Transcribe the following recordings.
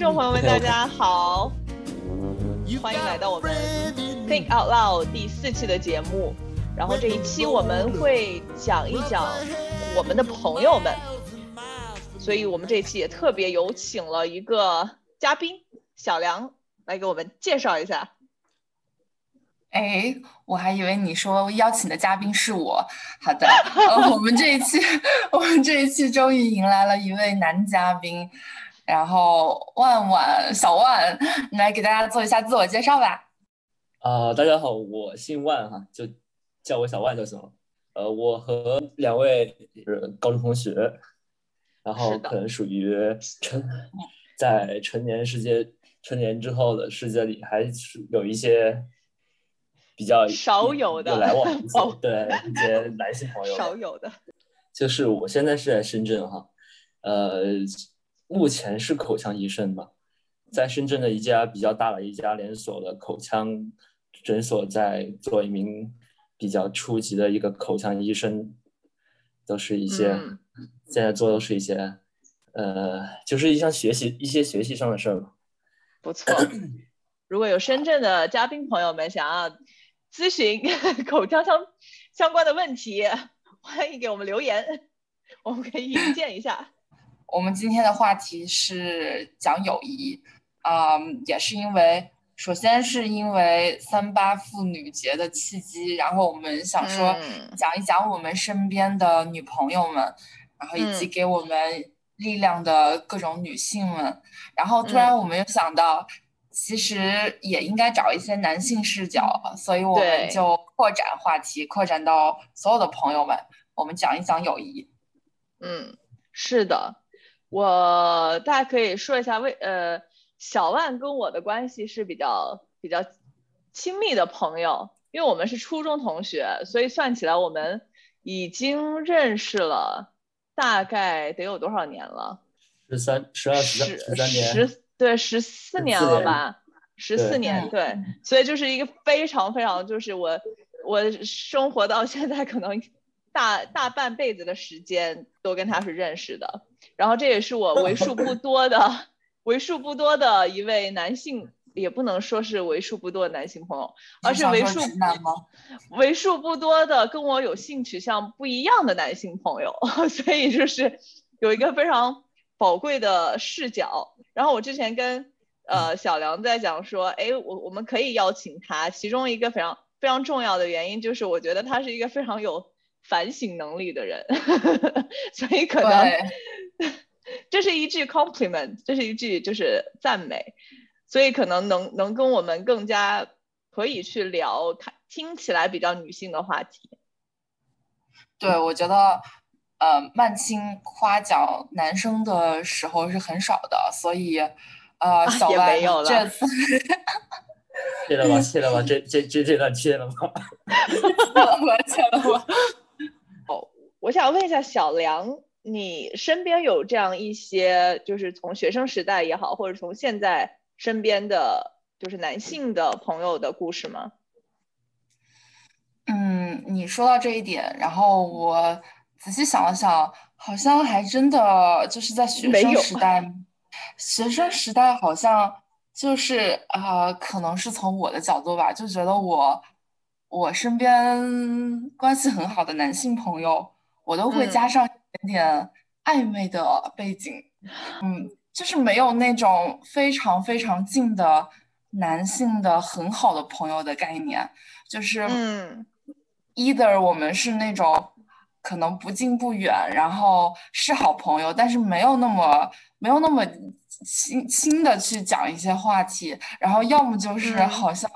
众朋友们，大家好，欢迎来到我们 Think Out Loud 第四期的节目。然后这一期我们会讲一讲我们的朋友们，所以我们这一期也特别有请了一个嘉宾小梁来给我们介绍一下。哎，我还以为你说邀请的嘉宾是我。好的，我们这一期，我们这一期终于迎来了一位男嘉宾，然后万万小万，你来给大家做一下自我介绍吧。啊，大家好，我姓万哈，就叫我小万就行了。呃，我和两位是高中同学，然后可能属于成在成年世界、成年之后的世界里，还是有一些。比较少有的来往 对一些男性朋友少有的，就是我现在是在深圳哈，呃，目前是口腔医生嘛，在深圳的一家比较大的一家连锁的口腔诊所，在做一名比较初级的一个口腔医生，都是一些现在做都是一些呃，就是一项学习一些学习上的事儿嘛。不错，如果有深圳的嘉宾朋友们想要。咨询 口腔相相关的问题，欢迎给我们留言，我们可以引荐一下。我们今天的话题是讲友谊，嗯，也是因为，首先是因为三八妇女节的契机，然后我们想说讲一讲我们身边的女朋友们，然后以及给我们力量的各种女性们，然后突然我们又想到。其实也应该找一些男性视角，所以我们就扩展话题，扩展到所有的朋友们，我们讲一讲友谊。嗯，是的，我大家可以说一下为呃，小万跟我的关系是比较比较亲密的朋友，因为我们是初中同学，所以算起来我们已经认识了大概得有多少年了？十三、十二、十三年。十对，十四年了吧？十四年，对，所以就是一个非常非常，就是我我生活到现在，可能大大半辈子的时间都跟他是认识的。然后这也是我为数不多的、为数不多的一位男性，也不能说是为数不多的男性朋友，而是为数为数不多的跟我有性取向不一样的男性朋友。所以就是有一个非常。宝贵的视角。然后我之前跟呃小梁在讲说，哎，我我们可以邀请他。其中一个非常非常重要的原因就是，我觉得他是一个非常有反省能力的人，所以可能 这是一句 compliment，这是一句就是赞美，所以可能能能跟我们更加可以去聊看听起来比较女性的话题。对，我觉得。呃，曼青夸奖男生的时候是很少的，所以，呃，小万这次，切 了吗？切了吗？这这这这段切了吗？切了吗？哦，我想问一下小梁，你身边有这样一些，就是从学生时代也好，或者从现在身边的就是男性的朋友的故事吗？嗯，你说到这一点，然后我。仔细想了想，好像还真的就是在学生时代，学生时代好像就是呃，可能是从我的角度吧，就觉得我我身边关系很好的男性朋友，我都会加上一点点暧昧的背景，嗯，就是没有那种非常非常近的男性的很好的朋友的概念，就是嗯，either 我们是那种。可能不近不远，然后是好朋友，但是没有那么没有那么亲亲的去讲一些话题，然后要么就是好像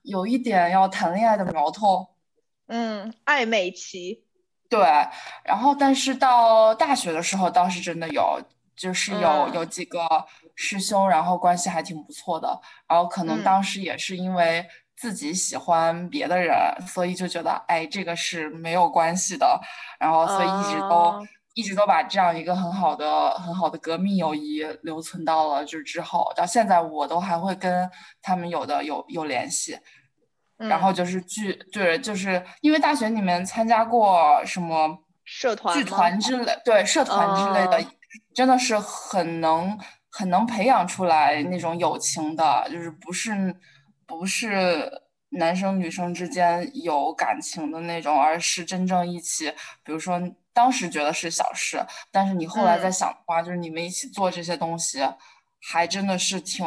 有一点要谈恋爱的苗头，嗯，暧昧期，对，然后但是到大学的时候倒是真的有，就是有有几个师兄，然后关系还挺不错的，然后可能当时也是因为。自己喜欢别的人，所以就觉得哎，这个是没有关系的。然后，所以一直都一直都把这样一个很好的、很好的革命友谊留存到了就是之后，到现在我都还会跟他们有的有有联系。然后就是剧，对，就是因为大学里面参加过什么社团、剧团之类，对，社团之类的，真的是很能很能培养出来那种友情的，就是不是不是男生女生之间有感情的那种，而是真正一起，比如说当时觉得是小事，但是你后来再想的话，就是你们一起做这些东西，还真的是挺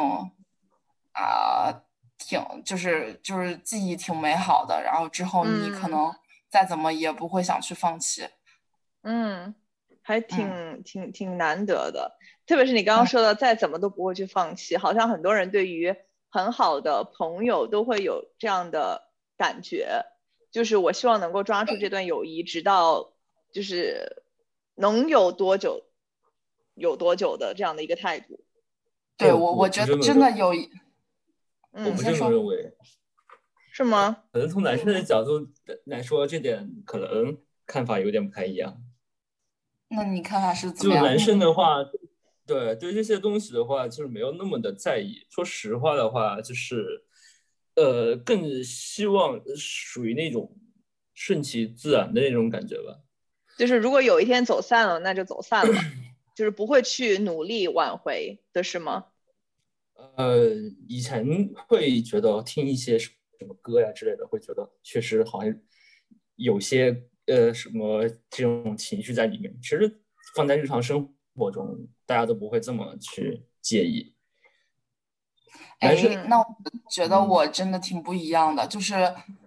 啊。挺就是就是记忆挺美好的，然后之后你可能再怎么也不会想去放弃，嗯，还挺挺挺难得的，特别是你刚刚说的再怎么都不会去放弃，好像很多人对于很好的朋友都会有这样的感觉，就是我希望能够抓住这段友谊，直到就是能有多久有多久的这样的一个态度。对我我觉得真的有。我不这么认为，是吗？可能从男生的角度来说，这点可能看法有点不太一样。那你看法是怎么样？就男生的话，对对这些东西的话，就是没有那么的在意。说实话的话，就是呃，更希望属于那种顺其自然的那种感觉吧。就是如果有一天走散了，那就走散了，就是不会去努力挽回的是吗？呃，以前会觉得听一些什么歌呀之类的，会觉得确实好像有些呃什么这种情绪在里面。其实放在日常生活中，大家都不会这么去介意。哎，那我觉得我真的挺不一样的。就是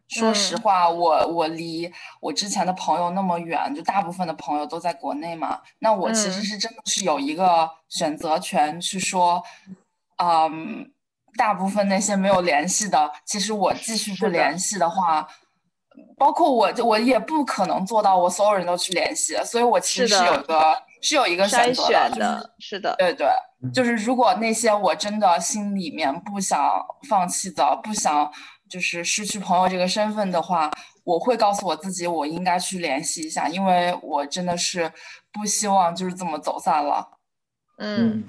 说实话，我我离我之前的朋友那么远，就大部分的朋友都在国内嘛。那我其实是真的是有一个选择权去说。嗯，大部分那些没有联系的，其实我继续不联系的话，包括我，我也不可能做到我所有人都去联系，所以我其实是有个是有一个选择的，是的，对对，就是如果那些我真的心里面不想放弃的，不想就是失去朋友这个身份的话，我会告诉我自己，我应该去联系一下，因为我真的是不希望就是这么走散了，嗯。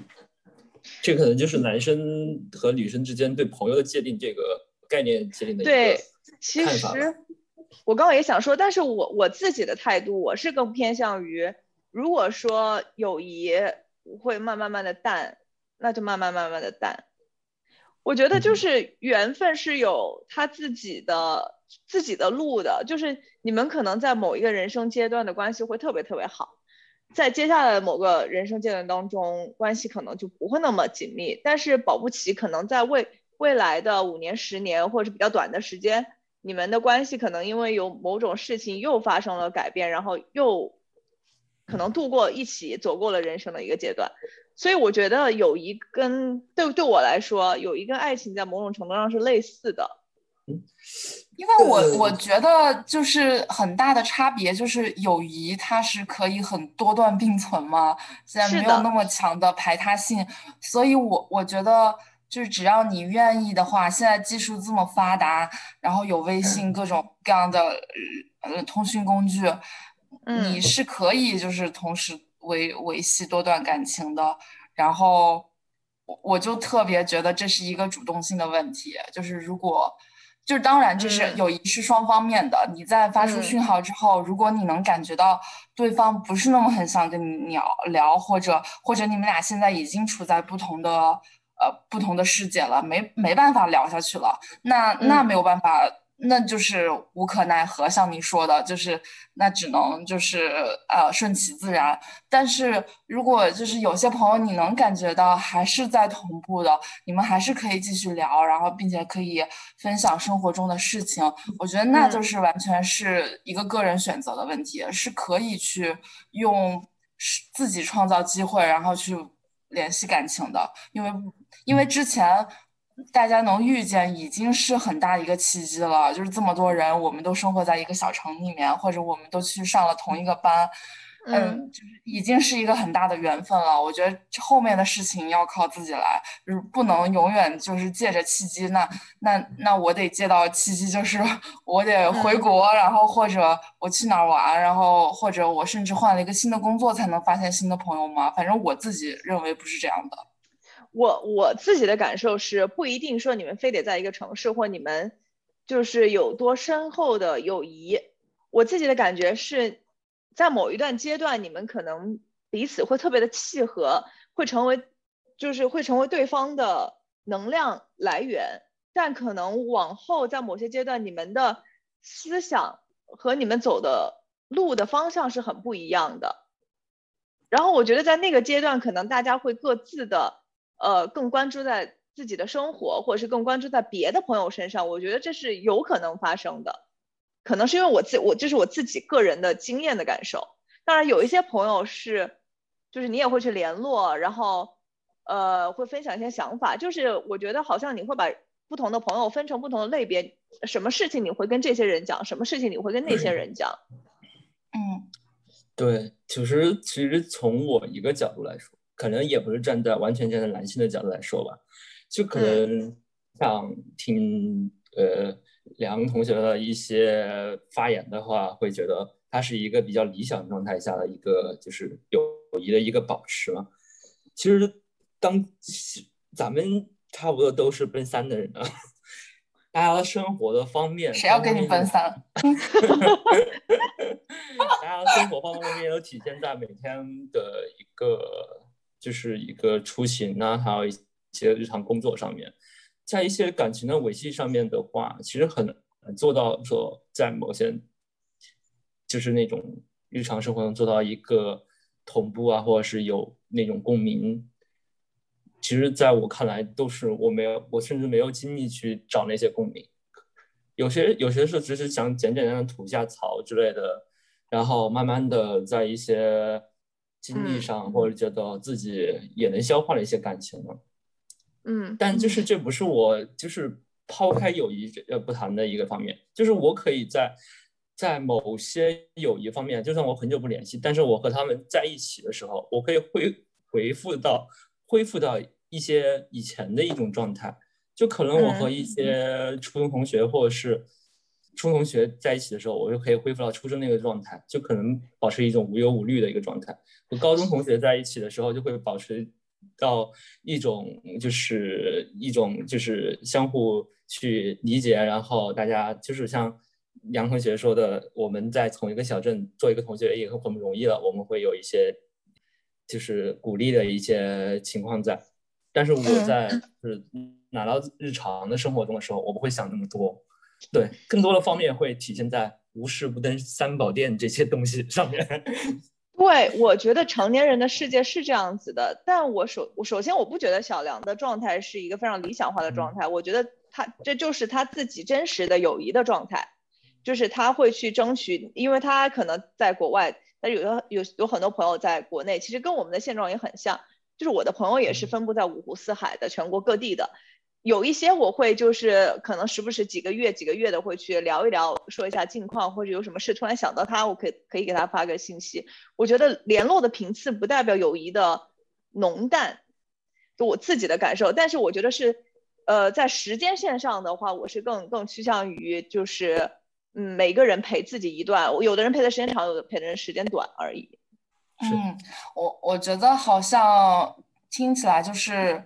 这可能就是男生和女生之间对朋友的界定这个概念界定的对，其实我刚刚也想说，但是我我自己的态度，我是更偏向于，如果说友谊会慢慢慢的淡，那就慢慢慢慢的淡。我觉得就是缘分是有他自己的自己的路的，就是你们可能在某一个人生阶段的关系会特别特别好。在接下来的某个人生阶段当中，关系可能就不会那么紧密，但是保不齐可能在未未来的五年、十年或者是比较短的时间，你们的关系可能因为有某种事情又发生了改变，然后又可能度过一起走过了人生的一个阶段。所以我觉得友谊跟对对我来说，友谊跟爱情在某种程度上是类似的。嗯因为我我觉得就是很大的差别，就是友谊它是可以很多段并存嘛，现在没有那么强的排他性，所以我我觉得就是只要你愿意的话，现在技术这么发达，然后有微信各种各样的呃通讯工具，你是可以就是同时维维系多段感情的，然后我我就特别觉得这是一个主动性的问题，就是如果。就是当然，这是友谊是双方面的。你在发出讯号之后，如果你能感觉到对方不是那么很想跟你聊聊，或者或者你们俩现在已经处在不同的呃不同的世界了，没没办法聊下去了，那那没有办法。那就是无可奈何，像你说的，就是那只能就是呃顺其自然。但是如果就是有些朋友你能感觉到还是在同步的，你们还是可以继续聊，然后并且可以分享生活中的事情，我觉得那就是完全是一个个人选择的问题，是可以去用自己创造机会，然后去联系感情的，因为因为之前。大家能遇见已经是很大一个契机了，就是这么多人，我们都生活在一个小城里面，或者我们都去上了同一个班，嗯，就是已经是一个很大的缘分了。我觉得后面的事情要靠自己来，就是不能永远就是借着契机。那那那我得借到契机，就是 我得回国，然后或者我去哪儿玩，然后或者我甚至换了一个新的工作，才能发现新的朋友吗？反正我自己认为不是这样的。我我自己的感受是，不一定说你们非得在一个城市，或你们就是有多深厚的友谊。我自己的感觉是，在某一段阶段，你们可能彼此会特别的契合，会成为就是会成为对方的能量来源，但可能往后在某些阶段，你们的思想和你们走的路的方向是很不一样的。然后我觉得在那个阶段，可能大家会各自的，呃，更关注在自己的生活，或者是更关注在别的朋友身上。我觉得这是有可能发生的，可能是因为我自我这是我自己个人的经验的感受。当然，有一些朋友是，就是你也会去联络，然后，呃，会分享一些想法。就是我觉得好像你会把不同的朋友分成不同的类别，什么事情你会跟这些人讲，什么事情你会跟那些人讲。嗯，对，其实其实从我一个角度来说，可能也不是站在完全站在男性的角度来说吧，就可能像听呃梁同学的一些发言的话，会觉得。它是一个比较理想状态下的一个，就是友谊的一个保持嘛。其实，当咱们差不多都是奔三的人啊，大家的生活的方面，谁要跟你奔三？大家的生活方方面面都体现在每天的一个，就是一个出行啊，还有一些日常工作上面。在一些感情的维系上面的话，其实很难做到说在某些。就是那种日常生活中做到一个同步啊，或者是有那种共鸣，其实在我看来都是我没有，我甚至没有精力去找那些共鸣。有些有些时候只是想简简单单吐一下槽之类的，然后慢慢的在一些经历上或者觉得自己也能消化了一些感情了。嗯，但就是这不是我就是抛开友谊呃不谈的一个方面，就是我可以在。在某些友谊方面，就算我很久不联系，但是我和他们在一起的时候，我可以恢回复到恢复到一些以前的一种状态。就可能我和一些初中同学或者是初中同学在一起的时候，我就可以恢复到初中那个状态，就可能保持一种无忧无虑的一个状态。和高中同学在一起的时候，就会保持到一种就是一种就是相互去理解，然后大家就是像。杨同学说的，我们在同一个小镇做一个同学也很容易了。我们会有一些就是鼓励的一些情况在，但是我在就是拿到日常的生活中的时候，我不会想那么多。对，更多的方面会体现在无事不登三宝殿这些东西上面。对，我觉得成年人的世界是这样子的，但我首我首先我不觉得小梁的状态是一个非常理想化的状态，我觉得他这就是他自己真实的友谊的状态。就是他会去争取，因为他可能在国外，但有的有有很多朋友在国内，其实跟我们的现状也很像。就是我的朋友也是分布在五湖四海的全国各地的，有一些我会就是可能时不时几个月几个月的会去聊一聊，说一下近况，或者有什么事突然想到他，我可以可以给他发个信息。我觉得联络的频次不代表友谊的浓淡，就我自己的感受。但是我觉得是，呃，在时间线上的话，我是更更趋向于就是。嗯，每个人陪自己一段，有的人陪的时间长，有的陪的人时间短而已。嗯，我我觉得好像听起来就是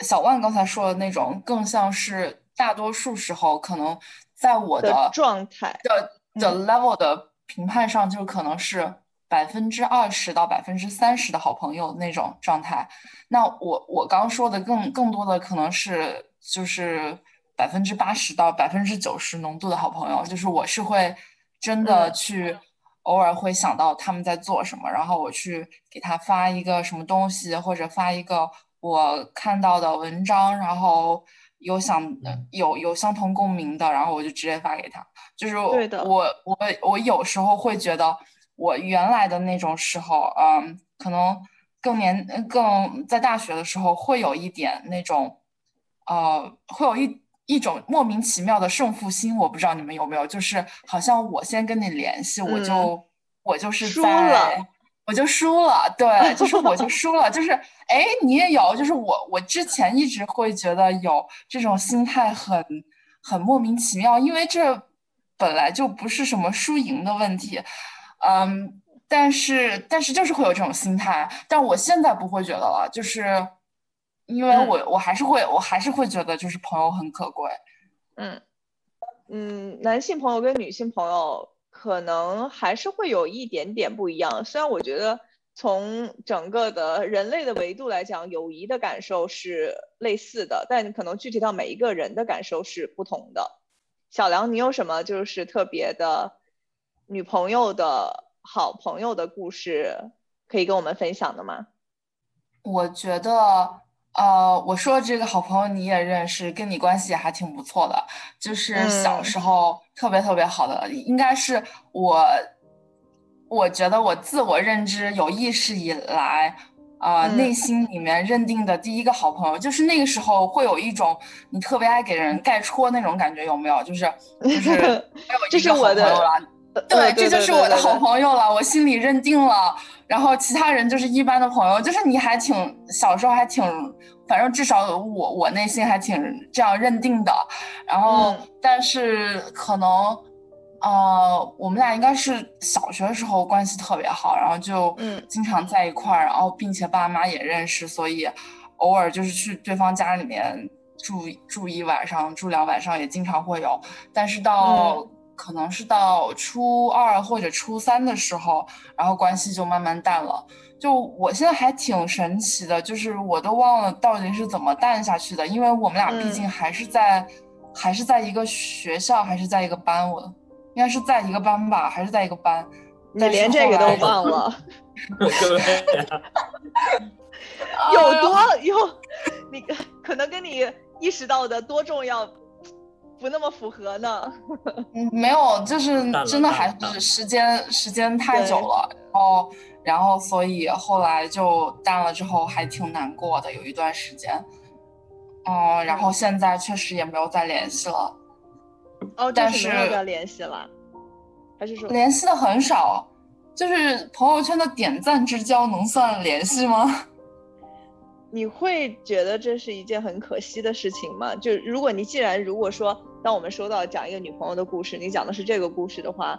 小万刚才说的那种，更像是大多数时候可能在我的状态的的 level 的评判上，就可能是百分之二十到百分之三十的好朋友那种状态。那我我刚说的更更多的可能是就是。百分之八十到百分之九十浓度的好朋友，就是我是会真的去偶尔会想到他们在做什么，然后我去给他发一个什么东西，或者发一个我看到的文章，然后有想有有相同共鸣的，然后我就直接发给他。就是我我我有时候会觉得我原来的那种时候，嗯，可能更年更在大学的时候会有一点那种，呃，会有一。一种莫名其妙的胜负心，我不知道你们有没有，就是好像我先跟你联系，我就我就是输了，我就输了，对，就是我就输了，就是哎，你也有，就是我我之前一直会觉得有这种心态很很莫名其妙，因为这本来就不是什么输赢的问题，嗯，但是但是就是会有这种心态，但我现在不会觉得了，就是。因为我我还是会我还是会觉得就是朋友很可贵，嗯。嗯，男性朋友跟女性朋友可能还是会有一点点不一样。虽然我觉得从整个的人类的维度来讲，友谊的感受是类似的，但可能具体到每一个人的感受是不同的。小梁，你有什么就是特别的女朋友的好朋友的故事可以跟我们分享的吗？我觉得，呃，我说这个好朋友你也认识，跟你关系也还挺不错的，就是小时候特别特别好的，应该是我，我觉得我自我认知有意识以来。呃，内心里面认定的第一个好朋友，就是那个时候会有一种你特别爱给人盖戳那种感觉，有没有？就是就是，这是我的，对，这就是我的好朋友了，我心里认定了。然后其他人就是一般的朋友，就是你还挺小时候还挺，反正至少我我内心还挺这样认定的。然后但是可能。呃，我们俩应该是小学的时候关系特别好，然后就嗯经常在一块儿，然后并且爸妈也认识，所以偶尔就是去对方家里面住住一晚上，住两晚上也经常会有。但是到可能是到初二或者初三的时候，然后关系就慢慢淡了。就我现在还挺神奇的，就是我都忘了到底是怎么淡下去的，因为我们俩毕竟还是在还是在一个学校，还是在一个班我。应该是在一个班吧，还是在一个班？你连这个都忘了？有多 有？你可能跟你意识到的多重要不那么符合呢？嗯，没有，就是真的还是时间时间太久了，然后然后所以后来就淡了，之后还挺难过的，有一段时间。嗯，然后现在确实也没有再联系了。哦，但是没有再联系了，还是说联系的很少？就是朋友圈的点赞之交能算联系吗？你会觉得这是一件很可惜的事情吗？就如果你既然如果说，当我们说到讲一个女朋友的故事，你讲的是这个故事的话，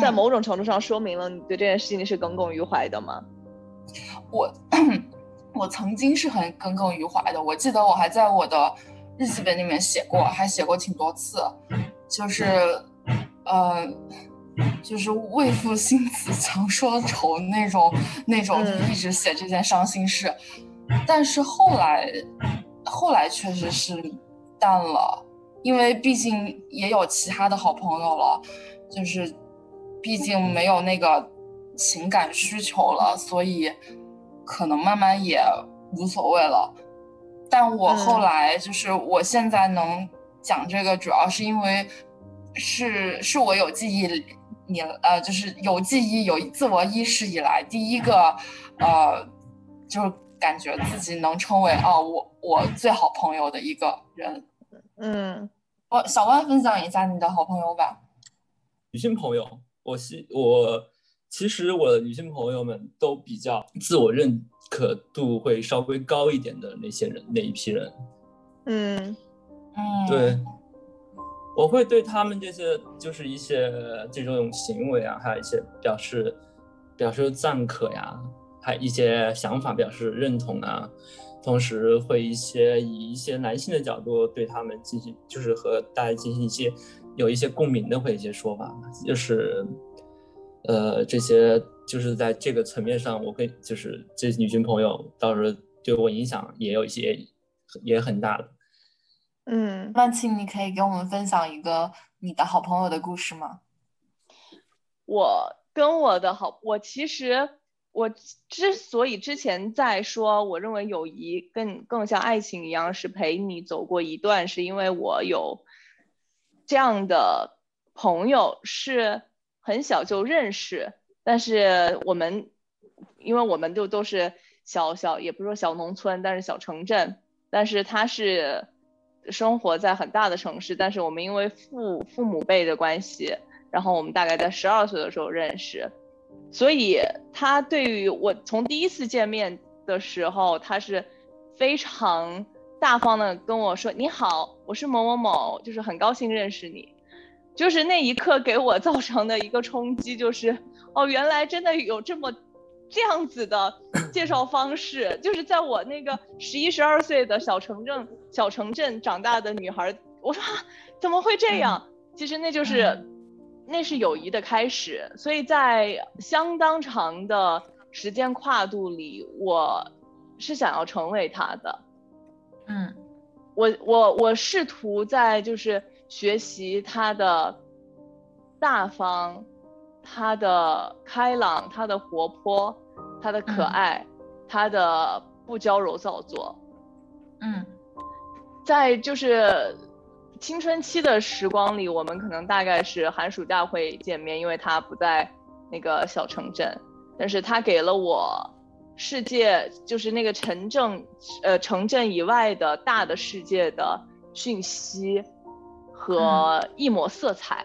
在某种程度上说明了你对这件事情是耿耿于怀的吗？我 我曾经是很耿耿于怀的，我记得我还在我的。日记本里面写过，还写过挺多次，就是，呃，就是为赋新词 强说愁那种那种，一直写这件伤心事。但是后来，后来确实是淡了，因为毕竟也有其他的好朋友了，就是，毕竟没有那个情感需求了，所以可能慢慢也无所谓了。但我后来就是，我现在能讲这个，主要是因为是是我有记忆，你呃，就是有记忆、有自我意识以来第一个，呃，就是感觉自己能成为哦，我我最好朋友的一个人。嗯，我小万分享一下你的好朋友吧。女性朋友，我希我其实我的女性朋友们都比较自我认。可度会稍微高一点的那些人，那一批人，嗯嗯，对，我会对他们这些就是一些这种行为啊，还有一些表示表示赞可呀，还一些想法表示认同啊，同时会一些以一些男性的角度对他们进行，就是和大家进行一些有一些共鸣的会一些说法，就是呃这些。就是在这个层面上，我跟就是这女性朋友，到时候对我影响也有一些，也很大的。嗯，万庆，你可以给我们分享一个你的好朋友的故事吗？我跟我的好，我其实我之所以之前在说，我认为友谊更更像爱情一样，是陪你走过一段，是因为我有这样的朋友，是很小就认识。但是我们，因为我们就都是小小，也不是说小农村，但是小城镇。但是他是生活在很大的城市。但是我们因为父父母辈的关系，然后我们大概在十二岁的时候认识，所以他对于我从第一次见面的时候，他是非常大方的跟我说：“你好，我是某某某，就是很高兴认识你。”就是那一刻给我造成的一个冲击，就是哦，原来真的有这么这样子的介绍方式。就是在我那个十一十二岁的小城镇小城镇长大的女孩，我说啊怎么会这样？其实那就是那是友谊的开始。所以在相当长的时间跨度里，我是想要成为他的。嗯，我我我试图在就是学习他的大方，他的开朗，他的活泼，他的可爱，他的不娇柔造作。嗯，在就是青春期的时光里，我们可能大概是寒暑假会见面，因为他不在那个小城镇，但是他给了我世界，就是那个城镇，呃，城镇以外的大的世界的讯息和一抹色彩。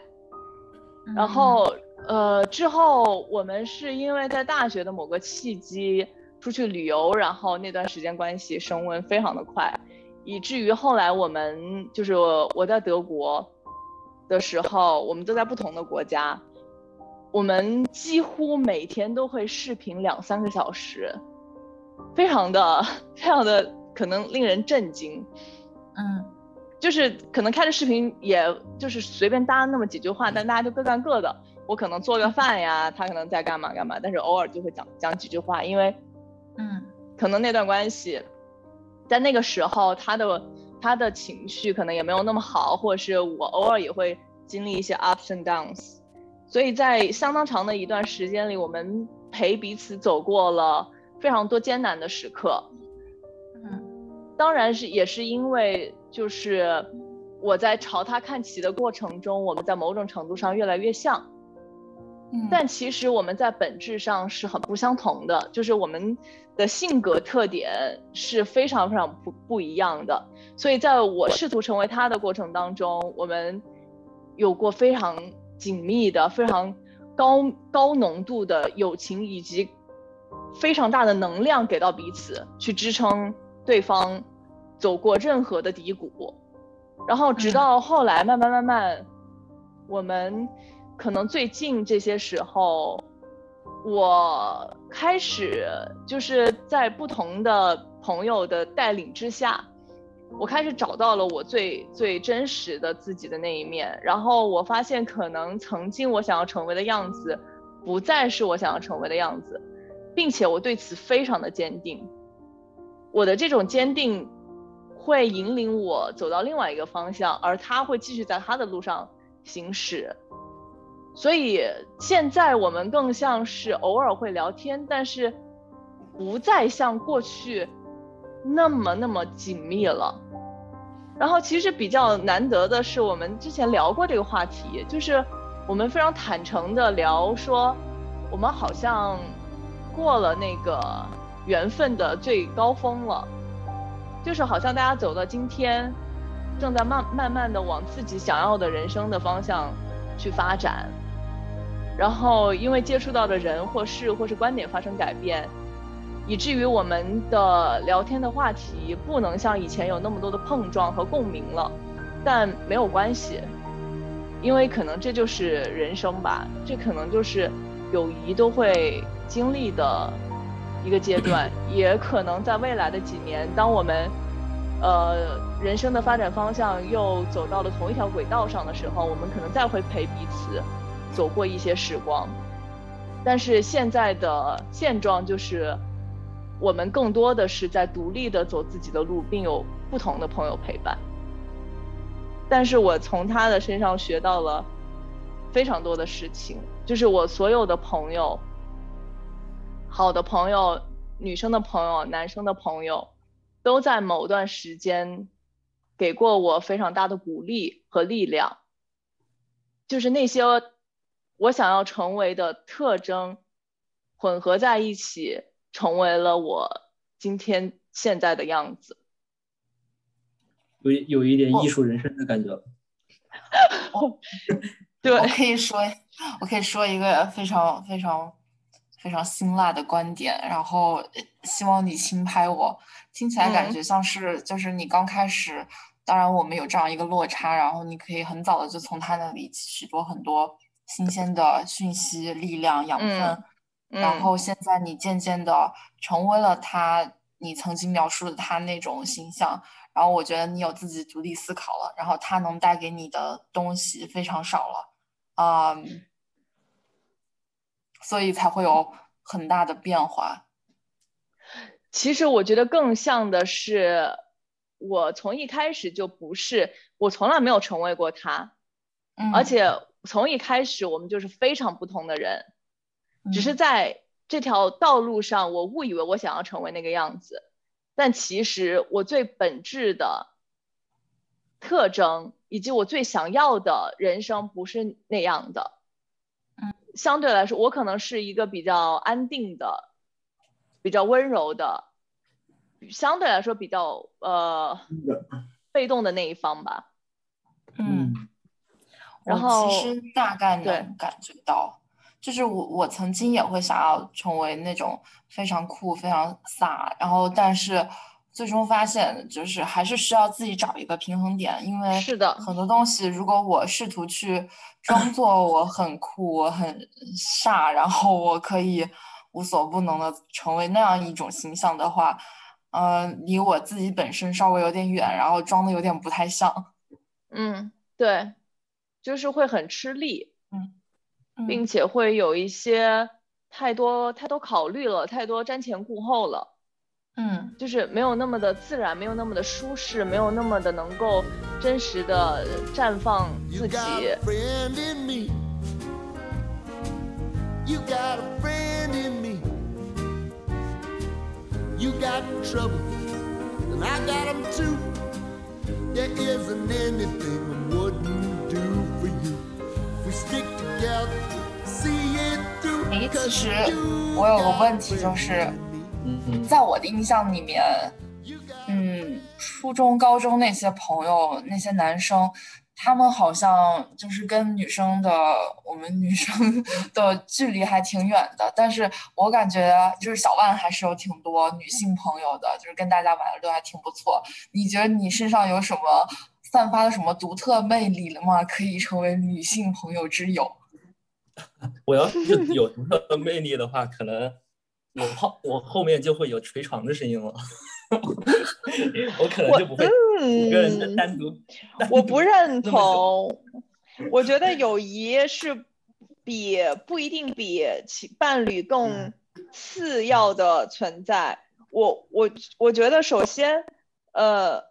然后，呃，之后我们是因为在大学的某个契机。出去旅游，然后那段时间关系升温非常的快，以至于后来我们就是我在德国的时候，我们都在不同的国家，我们几乎每天都会视频两三个小时，非常的非常的可能令人震惊，嗯，就是可能开着视频，也就是随便搭那么几句话，但大家就各干各的，我可能做个饭呀，他可能在干嘛干嘛，但是偶尔就会讲讲几句话，因为。嗯，可能那段关系，在那个时候，他的他的情绪可能也没有那么好，或者是我偶尔也会经历一些 ups and downs，所以在相当长的一段时间里，我们陪彼此走过了非常多艰难的时刻。嗯，当然是也是因为就是我在朝他看齐的过程中，我们在某种程度上越来越像。但其实我们在本质上是很不相同的，就是我们的性格特点是非常非常不不一样的。所以在我试图成为他的过程当中，我们有过非常紧密的、非常高高浓度的友情，以及非常大的能量给到彼此，去支撑对方走过任何的低谷。然后直到后来，慢慢慢慢，我们。可能最近这些时候，我开始就是在不同的朋友的带领之下，我开始找到了我最最真实的自己的那一面。然后我发现，可能曾经我想要成为的样子，不再是我想要成为的样子，并且我对此非常的坚定。我的这种坚定，会引领我走到另外一个方向，而他会继续在他的路上行驶。所以现在我们更像是偶尔会聊天，但是不再像过去那么那么紧密了。然后其实比较难得的是，我们之前聊过这个话题，就是我们非常坦诚的聊说，我们好像过了那个缘分的最高峰了，就是好像大家走到今天，正在慢慢慢的往自己想要的人生的方向去发展。然后，因为接触到的人或事或是观点发生改变，以至于我们的聊天的话题不能像以前有那么多的碰撞和共鸣了。但没有关系，因为可能这就是人生吧，这可能就是友谊都会经历的一个阶段。也可能在未来的几年，当我们呃人生的发展方向又走到了同一条轨道上的时候，我们可能再会陪彼此。走过一些时光，但是现在的现状就是，我们更多的是在独立的走自己的路，并有不同的朋友陪伴。但是我从他的身上学到了非常多的事情，就是我所有的朋友，好的朋友、女生的朋友、男生的朋友，都在某段时间给过我非常大的鼓励和力量，就是那些。我想要成为的特征混合在一起，成为了我今天现在的样子。有有一点艺术人生的感觉。对，我可以说，我可以说一个非常非常非常辛辣的观点，然后希望你轻拍我。听起来感觉像是就是你刚开始，当然我们有这样一个落差，然后你可以很早的就从他那里取得很多。新鲜的讯息、力量、养分，然后现在你渐渐的成为了他，你曾经描述的他那种形象。然后我觉得你有自己独立思考了，然后他能带给你的东西非常少了，啊，所以才会有很大的变化？其实我觉得更像的是，我从一开始就不是，我从来没有成为过他，而且从一开始我们就是非常不同的人，只是在这条道路上，我误以为我想要成为那个样子，但其实我最本质的特征以及我最想要的人生不是那样的。相对来说，我可能是一个比较安定的、比较温柔的，相对来说比较呃被动的那一方吧。嗯，然后其实大概能感觉到，就是我我曾经也会想要成为那种非常酷、非常飒，然后但是。最终发现，就是还是需要自己找一个平衡点，因为是的，很多东西，如果我试图去装作我很酷、我很飒，然后我可以无所不能的成为那样一种形象的话，呃，离我自己本身稍微有点远，然后装的有点不太像。嗯，对，就是会很吃力，嗯，并且会有一些太多太多考虑了，太多瞻前顾后了。嗯，就是没有那么的自然，没有那么的舒适，没有那么的能够真实的绽放自己。哎，其实我有个问题就是。在我的印象里面，嗯，初中、高中那些朋友，那些男生，他们好像就是跟女生的我们女生的距离还挺远的。但是我感觉就是小万还是有挺多女性朋友的，就是跟大家玩的都还挺不错。你觉得你身上有什么散发了什么独特魅力了吗？可以成为女性朋友之友？我要是有独特魅力的话，可能。我后我后面就会有捶床的声音了，我可能就不会一个人单独。我不认同，我觉得友谊是比不一定比其伴侣更次要的存在。我我我觉得首先，呃，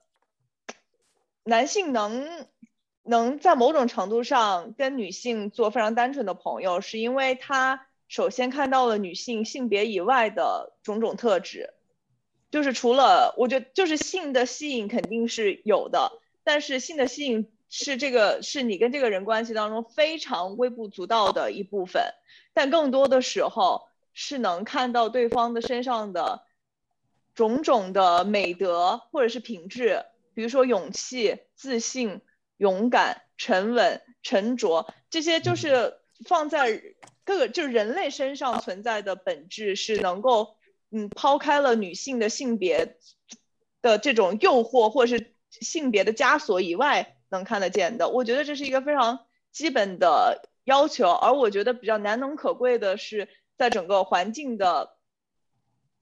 男性能能在某种程度上跟女性做非常单纯的朋友，是因为他。首先看到了女性性别以外的种种特质，就是除了我觉得就是性的吸引肯定是有的，但是性的吸引是这个是你跟这个人关系当中非常微不足道的一部分，但更多的时候是能看到对方的身上的种种的美德或者是品质，比如说勇气、自信、勇敢、沉稳、沉着，这些就是放在。各个就是人类身上存在的本质是能够，嗯，抛开了女性的性别的这种诱惑或者是性别的枷锁以外能看得见的。我觉得这是一个非常基本的要求，而我觉得比较难能可贵的是，在整个环境的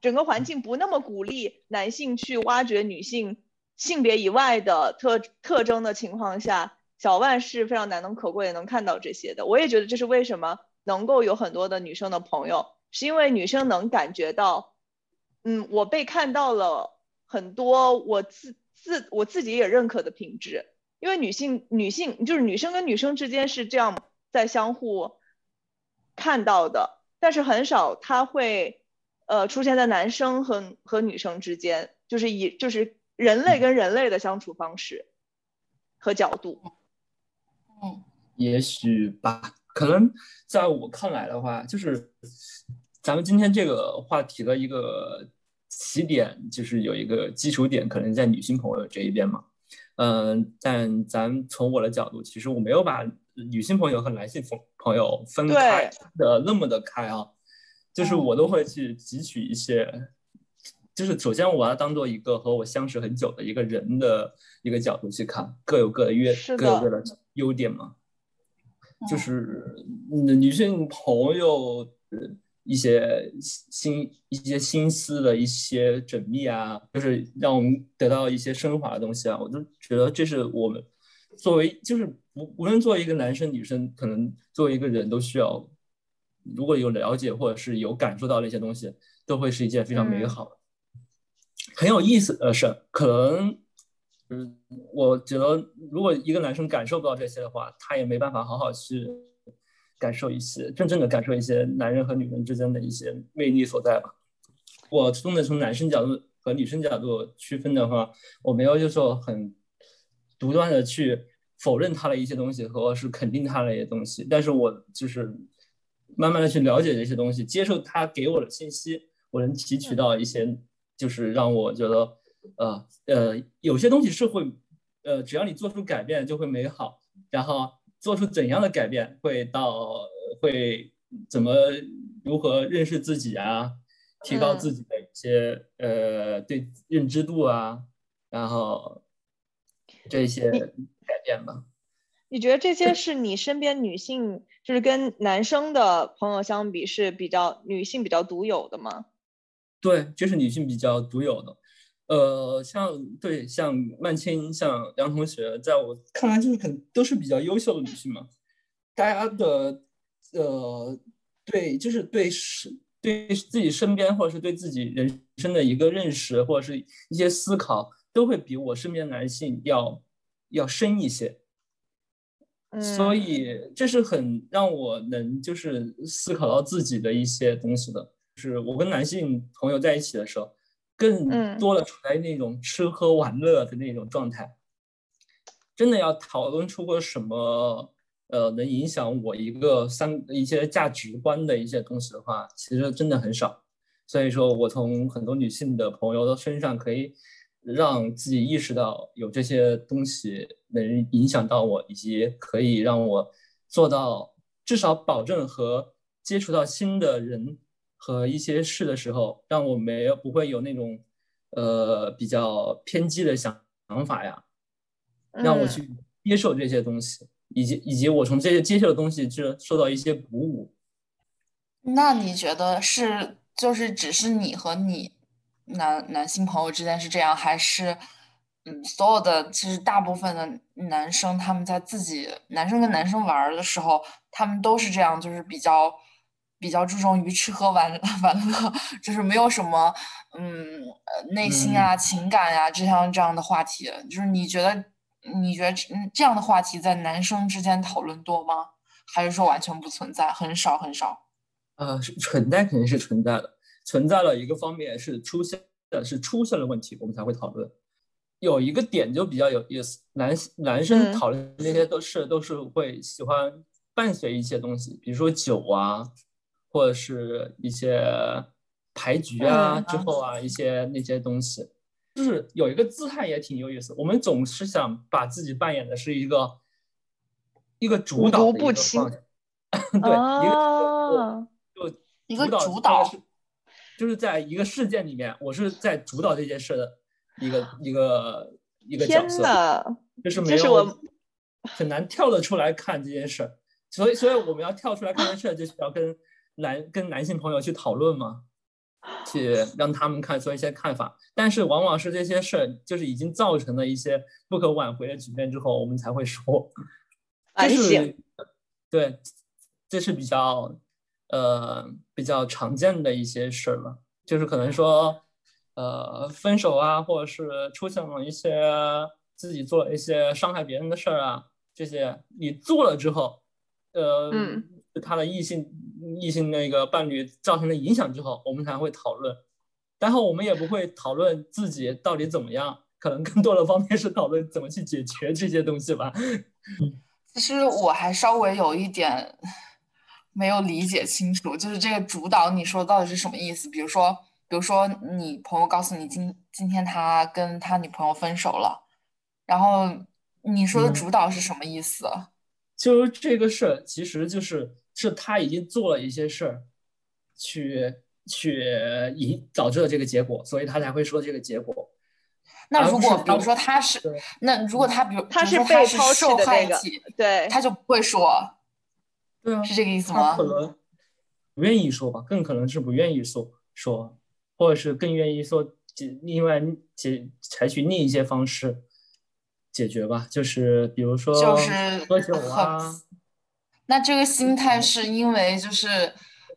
整个环境不那么鼓励男性去挖掘女性性别以外的特特征的情况下，小万是非常难能可贵的能看到这些的。我也觉得这是为什么。能够有很多的女生的朋友，是因为女生能感觉到，嗯，我被看到了很多我自自我自己也认可的品质。因为女性女性就是女生跟女生之间是这样在相互看到的，但是很少他会呃出现在男生和和女生之间，就是以就是人类跟人类的相处方式和角度。嗯，也许吧。可能在我看来的话，就是咱们今天这个话题的一个起点，就是有一个基础点，可能在女性朋友这一边嘛。嗯，但咱从我的角度，其实我没有把女性朋友和男性朋朋友分开的那么的开啊。就是我都会去汲取一些，就是首先我要当做一个和我相识很久的一个人的一个角度去看，各有各的优，各有各的优点嘛。就是女性朋友一些心一些心思的一些缜密啊，就是让我们得到一些升华的东西啊，我就觉得这是我们作为就是无无论作为一个男生女生，可能作为一个人都需要如果有了解或者是有感受到那些东西，都会是一件非常美好的、很有意思的事。可能，嗯，我觉得如果一个男生感受不到这些的话，他也没办法好好去感受一些真正的感受一些男人和女人之间的一些魅力所在吧。我从的从男生角度和女生角度区分的话，我没有就说很独断的去否认他的一些东西，和是肯定他的一些东西，但是我就是。慢慢的去了解这些东西，接受他给我的信息，我能提取到一些，就是让我觉得，呃呃，有些东西是会，呃，只要你做出改变就会美好，然后做出怎样的改变会到会怎么如何认识自己啊，提高自己的一些呃对认知度啊，然后这些改变吧。你觉得这些是你身边女性？就是跟男生的朋友相比是比较女性比较独有的吗？对，就是女性比较独有的。呃，像对像曼青、像梁同学，在我看来就是肯都是比较优秀的女性嘛。大家的呃对，就是对是对自己身边或者是对自己人生的一个认识或者是一些思考，都会比我身边男性要要深一些。所以这是很让我能就是思考到自己的一些东西的，就是我跟男性朋友在一起的时候，更多的处在那种吃喝玩乐的那种状态。真的要讨论出个什么，呃，能影响我一个三一些价值观的一些东西的话，其实真的很少。所以说我从很多女性的朋友的身上可以。让自己意识到有这些东西能影响到我，以及可以让我做到至少保证和接触到新的人和一些事的时候，让我没有不会有那种呃比较偏激的想想法呀，让我去接受这些东西，以及以及我从这些接受的东西就受到一些鼓舞。那你觉得是就是只是你和你？男男性朋友之间是这样，还是嗯，所有的其实大部分的男生他们在自己男生跟男生玩的时候，他们都是这样，就是比较比较注重于吃喝玩 玩乐，就是没有什么嗯内心啊情感呀这样这样的话题。就是你觉得你觉得这样的话题在男生之间讨论多吗？还是说完全不存在，很少很少？呃，存在肯定是存在的。存在了一个方面是出现的是出现了问题，我们才会讨论。有一个点就比较有意思，男男生讨论那些都是都是会喜欢伴随一些东西，比如说酒啊，或者是一些牌局啊之后啊一些那些东西，就是有一个姿态也挺有意思。我们总是想把自己扮演的是一个 一个主导的一个方向，对，一个就一个主导。就是在一个事件里面，我是在主导这件事的一个一个一个角色，就是没有很难跳得出来看这件事，所以所以我们要跳出来看这件事，就是要跟男跟男性朋友去讨论嘛，去让他们看说一些看法，但是往往是这些事儿就是已经造成了一些不可挽回的局面之后，我们才会说，这是对，这是比较。呃，比较常见的一些事儿了，就是可能说，呃，分手啊，或者是出现了一些自己做了一些伤害别人的事儿啊，这些你做了之后，呃，他的异性异性那个伴侣造成的影响之后，我们才会讨论，然后我们也不会讨论自己到底怎么样，可能更多的方面是讨论怎么去解决这些东西吧。其实我还稍微有一点。没有理解清楚，就是这个主导，你说到底是什么意思？比如说，比如说你朋友告诉你今今天他跟他女朋友分手了，然后你说的主导是什么意思？就是这个事儿，其实就是是他已经做了一些事儿，去去引导致了这个结果，所以他才会说这个结果。那如果比如说他是，那如果他比如他是被抛弃的那个，对，他就不会说。对啊，是这个意思吗？可能不愿意说吧，更可能是不愿意说说，或者是更愿意说解另外解采取另一些方式解决吧，就是比如说就是喝酒啊。那这个心态是因为就是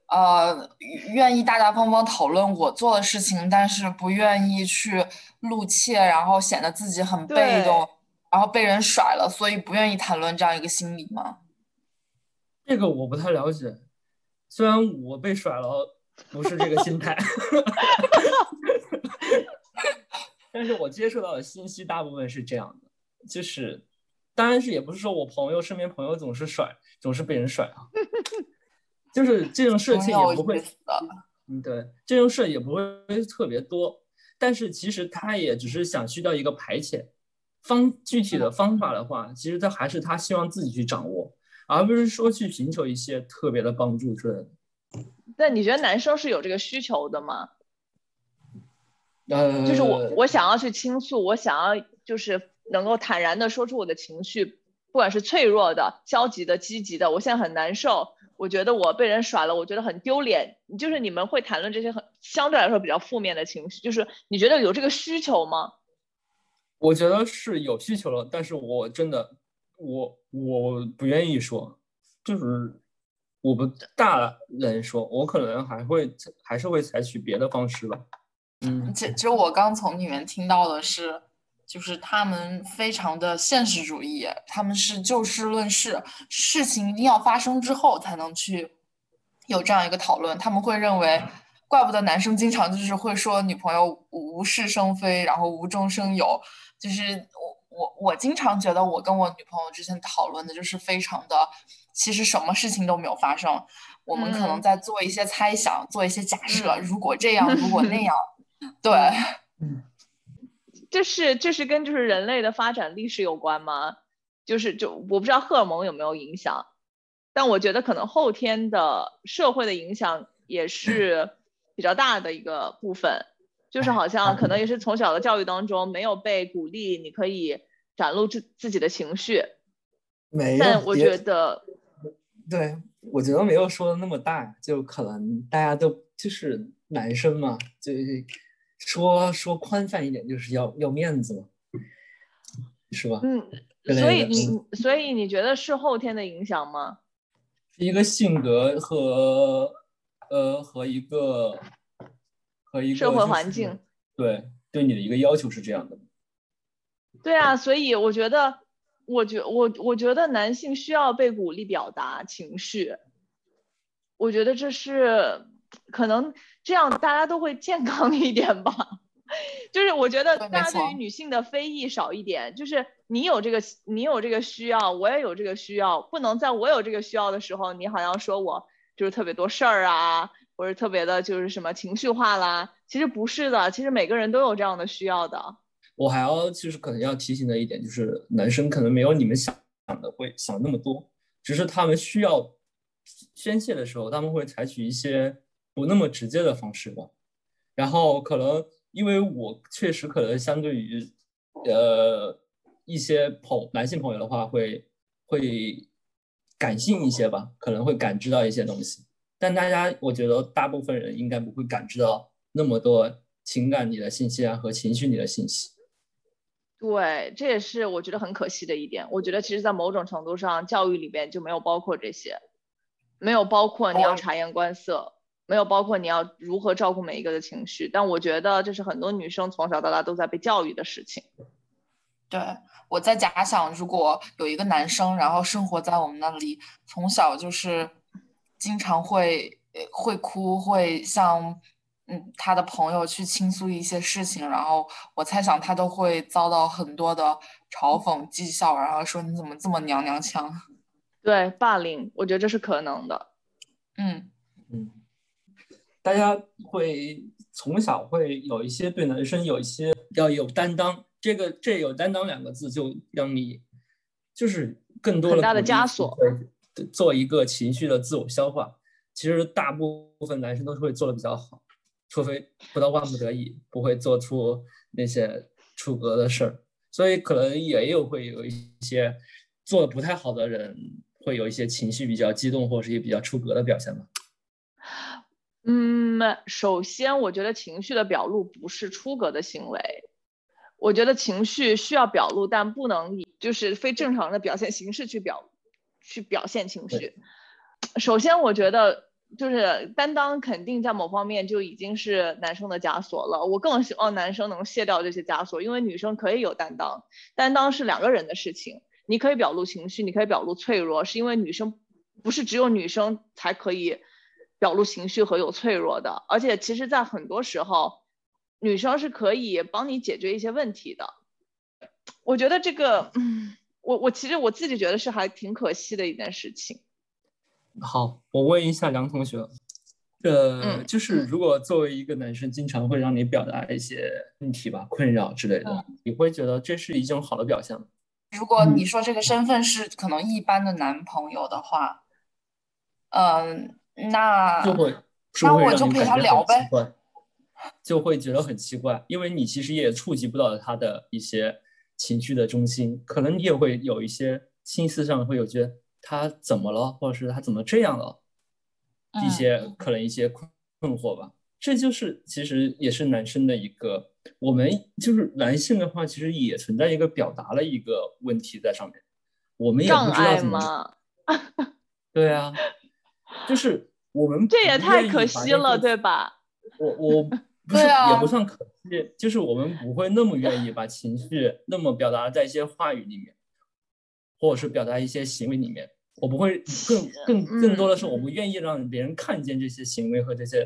呃，愿意大大方方讨论我做的事情，但是不愿意去露怯，然后显得自己很被动，然后被人甩了，所以不愿意谈论这样一个心理吗？这个我不太了解，虽然我被甩了，不是这个心态，但是我接触到的信息大部分是这样的，就是，当然是也不是说我朋友身边朋友总是甩，总是被人甩啊。就是这种事情也不会，嗯，对，这种事也不会特别多，但是其实他也只是想需要一个排遣方，具体的方法的话，其实他还是他希望自己去掌握，而不是说去寻求一些特别的帮助之类的。但你觉得男生是有这个需求的吗？呃，就是我我想要去倾诉，我想要就是能够坦然的说出我的情绪，不管是脆弱的、消极的、积极的，我现在很难受。我觉得我被人甩了，我觉得很丢脸。就是你们会谈论这些很相对来说比较负面的情绪，就是你觉得有这个需求吗？我觉得是有需求了，但是我真的我我不愿意说，就是我不大人说，我可能还会还是会采取别的方式吧。嗯，其其实我刚从里面听到的是。就是他们非常的现实主义，他们是就事论事，事情一定要发生之后才能去有这样一个讨论。他们会认为，怪不得男生经常就是会说女朋友无事生非，然后无中生有。就是我我我经常觉得我跟我女朋友之前讨论的就是非常的，其实什么事情都没有发生，我们可能在做一些猜想，做一些假设，如果这样，如果那样，对。这是这是跟就是人类的发展历史有关吗？就是就我不知道荷尔蒙有没有影响，但我觉得可能后天的社会的影响也是比较大的一个部分。就是好像可能也是从小的教育当中没有被鼓励，你可以展露自自己的情绪。没有。但我觉得，对，我觉得没有说的那么大，就可能大家都就是男生嘛，就。说说宽泛一点，就是要要面子嘛，是吧？嗯，所以你所以你觉得是后天的影响吗？一个性格和呃和一个和一个社会环境，对对你的一个要求是这样的。对啊，所以我觉得，我觉我我觉得男性需要被鼓励表达情绪，我觉得这是。可能这样大家都会健康一点吧，就是我觉得大家对于女性的非议少一点，就是你有这个你有这个需要，我也有这个需要，不能在我有这个需要的时候，你好像说我就是特别多事儿啊，或者特别的就是什么情绪化啦，其实不是的，其实每个人都有这样的需要的。我还要就是可能要提醒的一点就是，男生可能没有你们想的会想那么多，只是他们需要宣泄的时候，他们会采取一些。不那么直接的方式吧，然后可能因为我确实可能相对于呃一些朋男性朋友的话会会感性一些吧，可能会感知到一些东西，但大家我觉得大部分人应该不会感知到那么多情感里的信息啊和情绪里的信息。对，这也是我觉得很可惜的一点。我觉得其实，在某种程度上，教育里边就没有包括这些，没有包括你要察言观色。没有包括你要如何照顾每一个的情绪，但我觉得这是很多女生从小到大都在被教育的事情。对，我在假想，如果有一个男生，然后生活在我们那里，从小就是经常会会哭，会向嗯他的朋友去倾诉一些事情，然后我猜想他都会遭到很多的嘲讽、讥笑，然后说你怎么这么娘娘腔？对，霸凌，我觉得这是可能的。嗯嗯。大家会从小会有一些对男生有一些要有担当，这个这有担当两个字就让你就是更多很大的枷锁，做一个情绪的自我消化。其实大部分男生都是会做的比较好，除非不到万不得已，不会做出那些出格的事儿。所以可能也有会有一些做的不太好的人，会有一些情绪比较激动或者是一些比较出格的表现吧。嗯，首先，我觉得情绪的表露不是出格的行为。我觉得情绪需要表露，但不能以就是非正常的表现形式去表去表现情绪。首先，我觉得就是担当肯定在某方面就已经是男生的枷锁了。我更希望男生能卸掉这些枷锁，因为女生可以有担当，担当是两个人的事情。你可以表露情绪，你可以表露脆弱，是因为女生不是只有女生才可以表露情绪和有脆弱的，而且其实，在很多时候，女生是可以帮你解决一些问题的。我觉得这个，嗯，我我其实我自己觉得是还挺可惜的一件事情。好，我问一下梁同学，呃，就是如果作为一个男生，经常会让你表达一些问题吧、困扰之类的，你会觉得这是一种好的表现吗？如果你说这个身份是可能一般的男朋友的话，嗯，那就会，那我就陪他聊呗，就会觉得很奇怪，因为你其实也触及不到他的一些情绪的中心，可能你也会有一些心思上会有觉得。他怎么了，或者是他怎么这样了？一些可能一些困困惑吧。这就是其实也是男生的一个，我们就是男性的话，其实也存在一个表达的一个问题在上面。我们也不知道怎么。对啊，就是我们这也太可惜了，对吧？我我不是也不算可惜，就是我们不会那么愿意把情绪那么表达在一些话语里面，或者是表达一些行为里面。我不会更更更多的是，我不愿意让别人看见这些行为和这些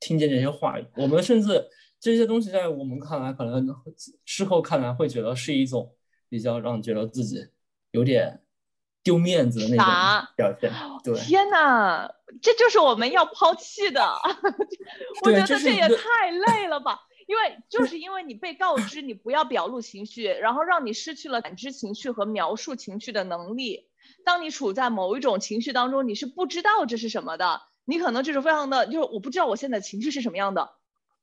听见这些话语。我们甚至这些东西在我们看来，可能事后看来会觉得是一种比较让觉得自己有点丢面子的那种表现。对，天哪，这就是我们要抛弃的。我觉得这也太累了吧？因为就是因为你被告知你不要表露情绪，然后让你失去了感知情绪和描述情绪的能力。当你处在某一种情绪当中，你是不知道这是什么的，你可能就是非常的，就是我不知道我现在情绪是什么样的，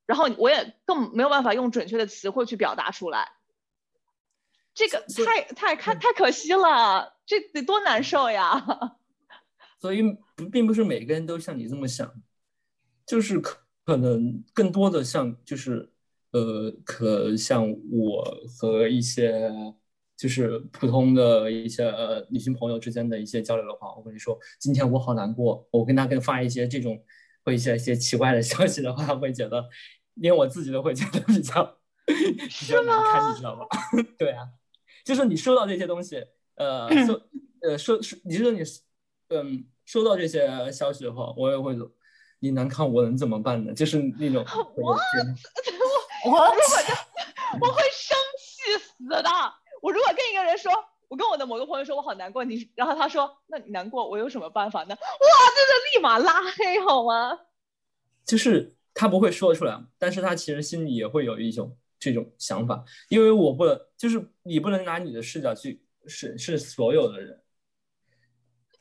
然后我也更没有办法用准确的词汇去表达出来，这个太太太太可惜了，这得多难受呀！所以不并不是每个人都像你这么想，就是可可能更多的像就是呃，可像我和一些。就是普通的一些呃女性朋友之间的一些交流的话，我跟你说，今天我好难过，我跟他跟发一些这种或一些一些奇怪的消息的话，会觉得连我自己都会觉得比较 比较难堪，你知道吗？对啊，就是你收到这些东西，呃收呃收收，你说你嗯收到这些消息的话，我也会你难看，我能怎么办呢？就是那种我我我我我会生气死的。我如果跟一个人说，我跟我的某个朋友说我好难过，你然后他说，那你难过，我有什么办法呢？哇，这就立马拉黑好吗？就是他不会说出来，但是他其实心里也会有一种这种想法，因为我不能，就是你不能拿你的视角去审视所有的人，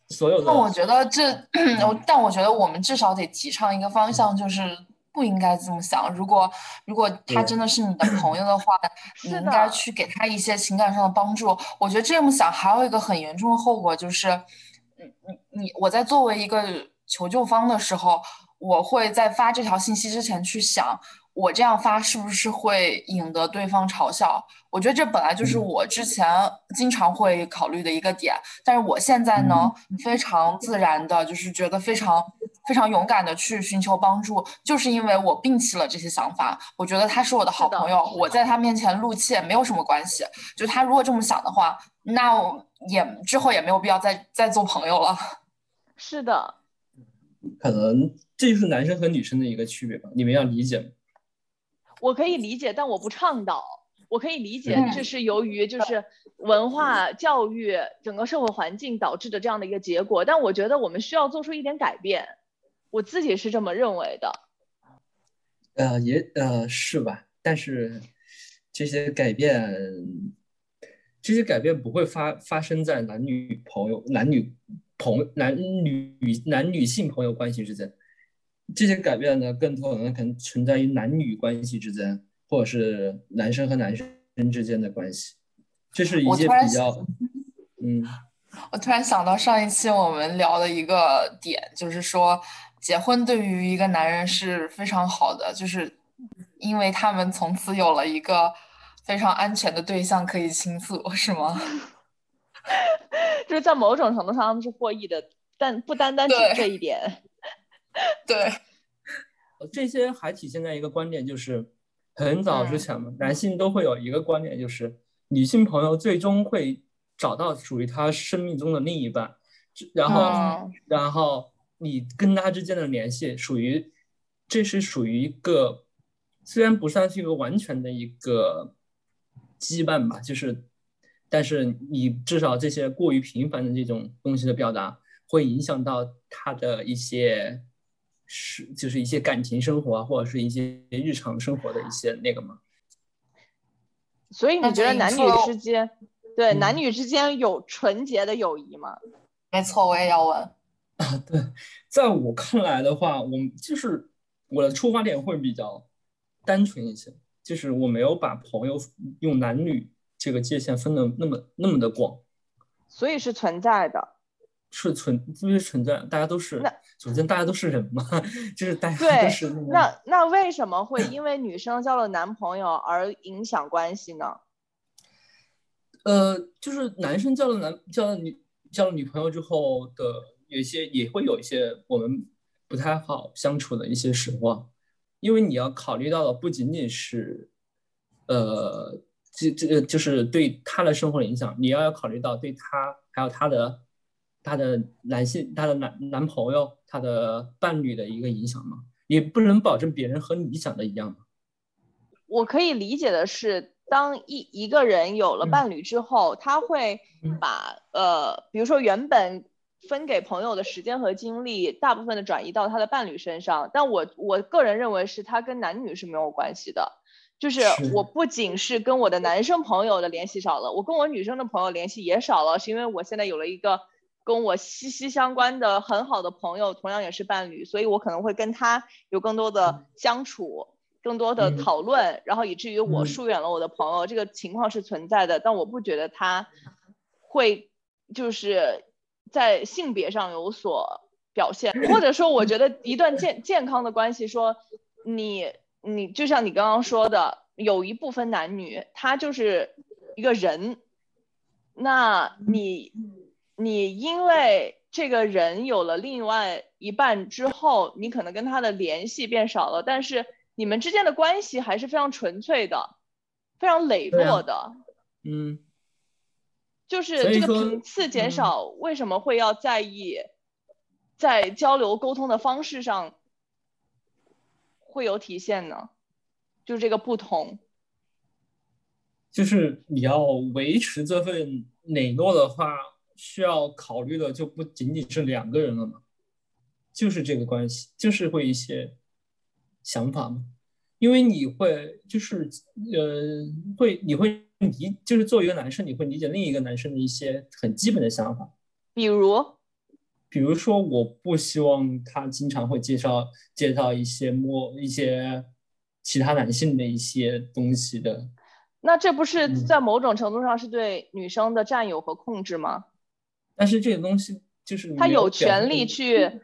所有的。那我觉得这，但我觉得我们至少得提倡一个方向，就是。不应该这么想。如果如果他真的是你的朋友的话，你应该去给他一些情感上的帮助。我觉得这么想还有一个很严重的后果，就是，你你你，我在作为一个求救方的时候，我会在发这条信息之前去想。我这样发是不是会引得对方嘲笑？我觉得这本来就是我之前经常会考虑的一个点，但是我现在呢，非常自然的，就是觉得非常非常勇敢的去寻求帮助，就是因为我摒弃了这些想法。我觉得他是我的好朋友，我在他面前露怯没有什么关系。就他如果这么想的话，那也之后也没有必要再再做朋友了。是的，可能这就是男生和女生的一个区别吧，你们要理解。我可以理解，但我不倡导。我可以理解，这是由于就是文化教育整个社会环境导致的这样的一个结果。但我觉得我们需要做出一点改变，我自己是这么认为的。呃，也呃是吧？但是这些改变，这些改变不会发发生在男女朋友、男女朋、男女男女性朋友关系之间。这些改变呢，更多可能可能存在于男女关系之间，或者是男生和男生之间的关系。这是一些比较，嗯。我突然想到上一期我们聊的一个点，就是说结婚对于一个男人是非常好的，就是因为他们从此有了一个非常安全的对象可以倾诉，是吗？就是在某种程度上他们是获益的，但不单单是这一点。对，这些还体现在一个观点，就是很早之前嘛，男性都会有一个观点，就是女性朋友最终会找到属于她生命中的另一半，然后，然后你跟她之间的联系属于，这是属于一个，虽然不算是一个完全的一个羁绊吧，就是，但是你至少这些过于频繁的这种东西的表达，会影响到他的一些。是，就是一些感情生活啊，或者是一些日常生活的一些那个吗？所以你觉得男女之间，对男女之间有纯洁的友谊吗？没错，我也要问。啊，对，在我看来的话，我就是我的出发点会比较单纯一些，就是我没有把朋友用男女这个界限分的那么那么的广，所以是存在的。是存，就是存在，大家都是。那首先，大家都是人嘛，就是大家都是。那那为什么会 因为女生交了男朋友而影响关系呢？呃，就是男生交了男交了女交了女朋友之后的，有一些也会有一些我们不太好相处的一些时光，因为你要考虑到的不仅仅是，呃，这这个就是对他的生活的影响，你要要考虑到对他还有他的。他的男性，她的男男朋友，她的伴侣的一个影响吗？也不能保证别人和你想的一样我可以理解的是，当一一个人有了伴侣之后，他会把呃，比如说原本分给朋友的时间和精力，大部分的转移到他的伴侣身上。但我我个人认为，是他跟男女是没有关系的。就是我不仅是跟我的男生朋友的联系少了，我跟我女生的朋友联系也少了，是因为我现在有了一个。跟我息息相关的很好的朋友，同样也是伴侣，所以我可能会跟他有更多的相处，更多的讨论，然后以至于我疏远了我的朋友，这个情况是存在的。但我不觉得他会就是在性别上有所表现，或者说，我觉得一段健健康的关系，说你你就像你刚刚说的，有一部分男女他就是一个人，那你。你因为这个人有了另外一半之后，你可能跟他的联系变少了，但是你们之间的关系还是非常纯粹的，非常磊落的。嗯，就是这个频次减少，为什么会要在意在交流沟通的方式上会有体现呢？就是这个不同，就是你要维持这份磊落的话。需要考虑的就不仅仅是两个人了嘛，就是这个关系，就是会一些想法嘛，因为你会就是呃会你会理就是作为一个男生，你会理解另一个男生的一些很基本的想法，比如，比如说我不希望他经常会介绍介绍一些摸一些其他男性的一些东西的，那这不是在某种程度上是对女生的占有和控制吗？但是这个东西就是他有权利去，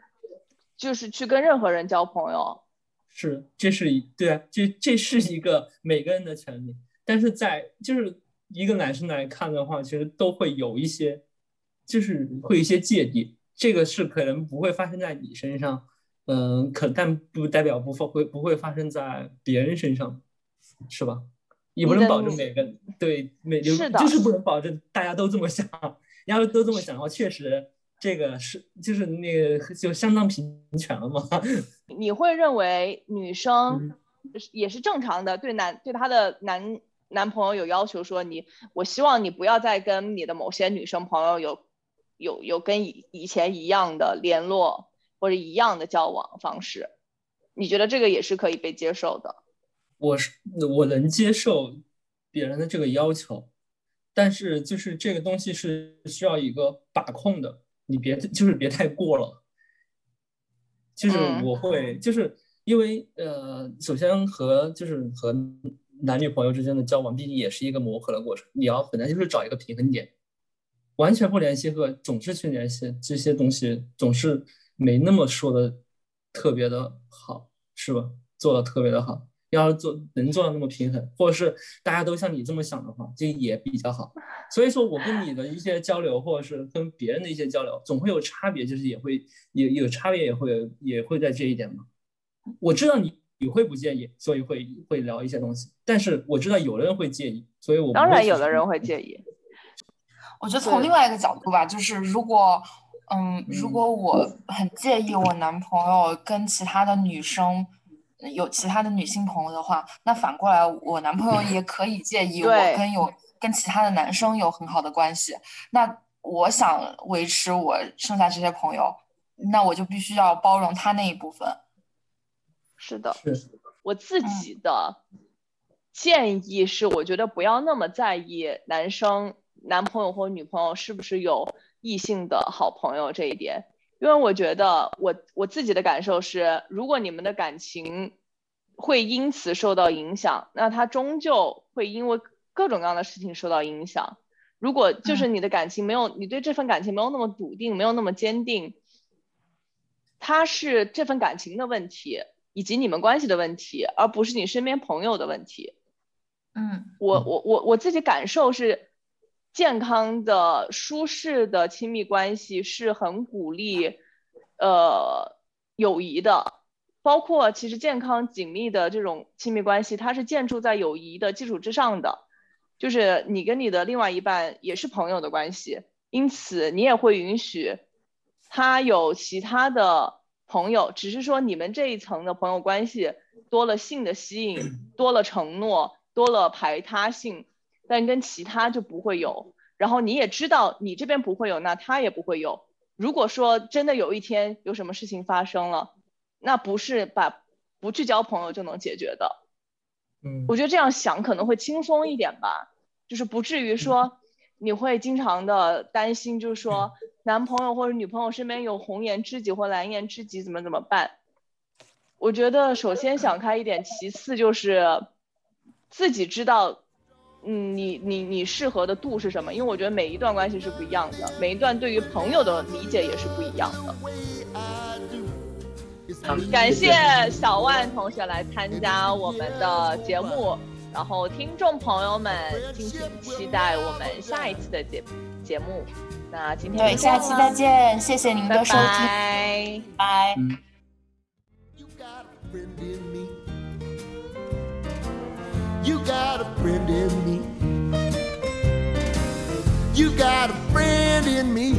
就是去跟任何人交朋友，是，这是一对啊，这这是一个每个人的权利。但是在就是一个男生来看的话，其实都会有一些，就是会一些芥蒂。这个是可能不会发生在你身上，嗯，可但不代表不会不会发生在别人身上，是吧？也不能保证每个对每就是就是不能保证大家都这么想。要是都这么想的话，确实这个是就是那个就相当平权了嘛。你会认为女生也是正常的，对男对她的男男朋友有要求，说你我希望你不要再跟你的某些女生朋友有有有跟以以前一样的联络或者一样的交往方式，你觉得这个也是可以被接受的？我是我能接受别人的这个要求。但是就是这个东西是需要一个把控的，你别就是别太过了。就是我会就是因为呃，首先和就是和男女朋友之间的交往，毕竟也是一个磨合的过程。你要本来就是找一个平衡点，完全不联系和总是去联系这些东西，总是没那么说的特别的好，是吧？做的特别的好，要做能做到那么平衡，或者是大家都像你这么想的话，就也比较好。所以说我跟你的一些交流，或者是跟别人的一些交流，总会有差别，就是也会也有差别，也会也会在这一点嘛。我知道你你会不介意，所以会会聊一些东西，但是我知道有的人会介意，所以我当然有的人会介意。我觉得从另外一个角度吧，就是如果嗯，如果我很介意我男朋友跟其他的女生。有其他的女性朋友的话，那反过来，我男朋友也 可以介意我跟有跟其他的男生有很好的关系。那我想维持我剩下这些朋友，那我就必须要包容他那一部分。是的，我自己的建议是，我觉得不要那么在意男生男朋友或女朋友是不是有异性的好朋友这一点。因为我觉得，我我自己的感受是，如果你们的感情会因此受到影响，那他终究会因为各种各样的事情受到影响。如果就是你的感情没有，你对这份感情没有那么笃定，没有那么坚定，他是这份感情的问题，以及你们关系的问题，而不是你身边朋友的问题。嗯，我我我我自己感受是。健康的、舒适的亲密关系是很鼓励，呃，友谊的。包括其实健康紧密的这种亲密关系，它是建筑在友谊的基础之上的。就是你跟你的另外一半也是朋友的关系，因此你也会允许他有其他的朋友，只是说你们这一层的朋友关系多了性的吸引，多了承诺，多了排他性。但跟其他就不会有，然后你也知道你这边不会有，那他也不会有。如果说真的有一天有什么事情发生了，那不是把不去交朋友就能解决的。嗯，我觉得这样想可能会轻松一点吧，就是不至于说你会经常的担心，就是说男朋友或者女朋友身边有红颜知己或蓝颜知己怎么怎么办？我觉得首先想开一点，其次就是自己知道。嗯，你你你适合的度是什么？因为我觉得每一段关系是不一样的，每一段对于朋友的理解也是不一样的。感谢小万同学来参加我们的节目，然后听众朋友们敬请期待我们下一期的节节目。那今天对，下期再见，谢谢您的收听，拜。You got a friend in me. You got a friend in me.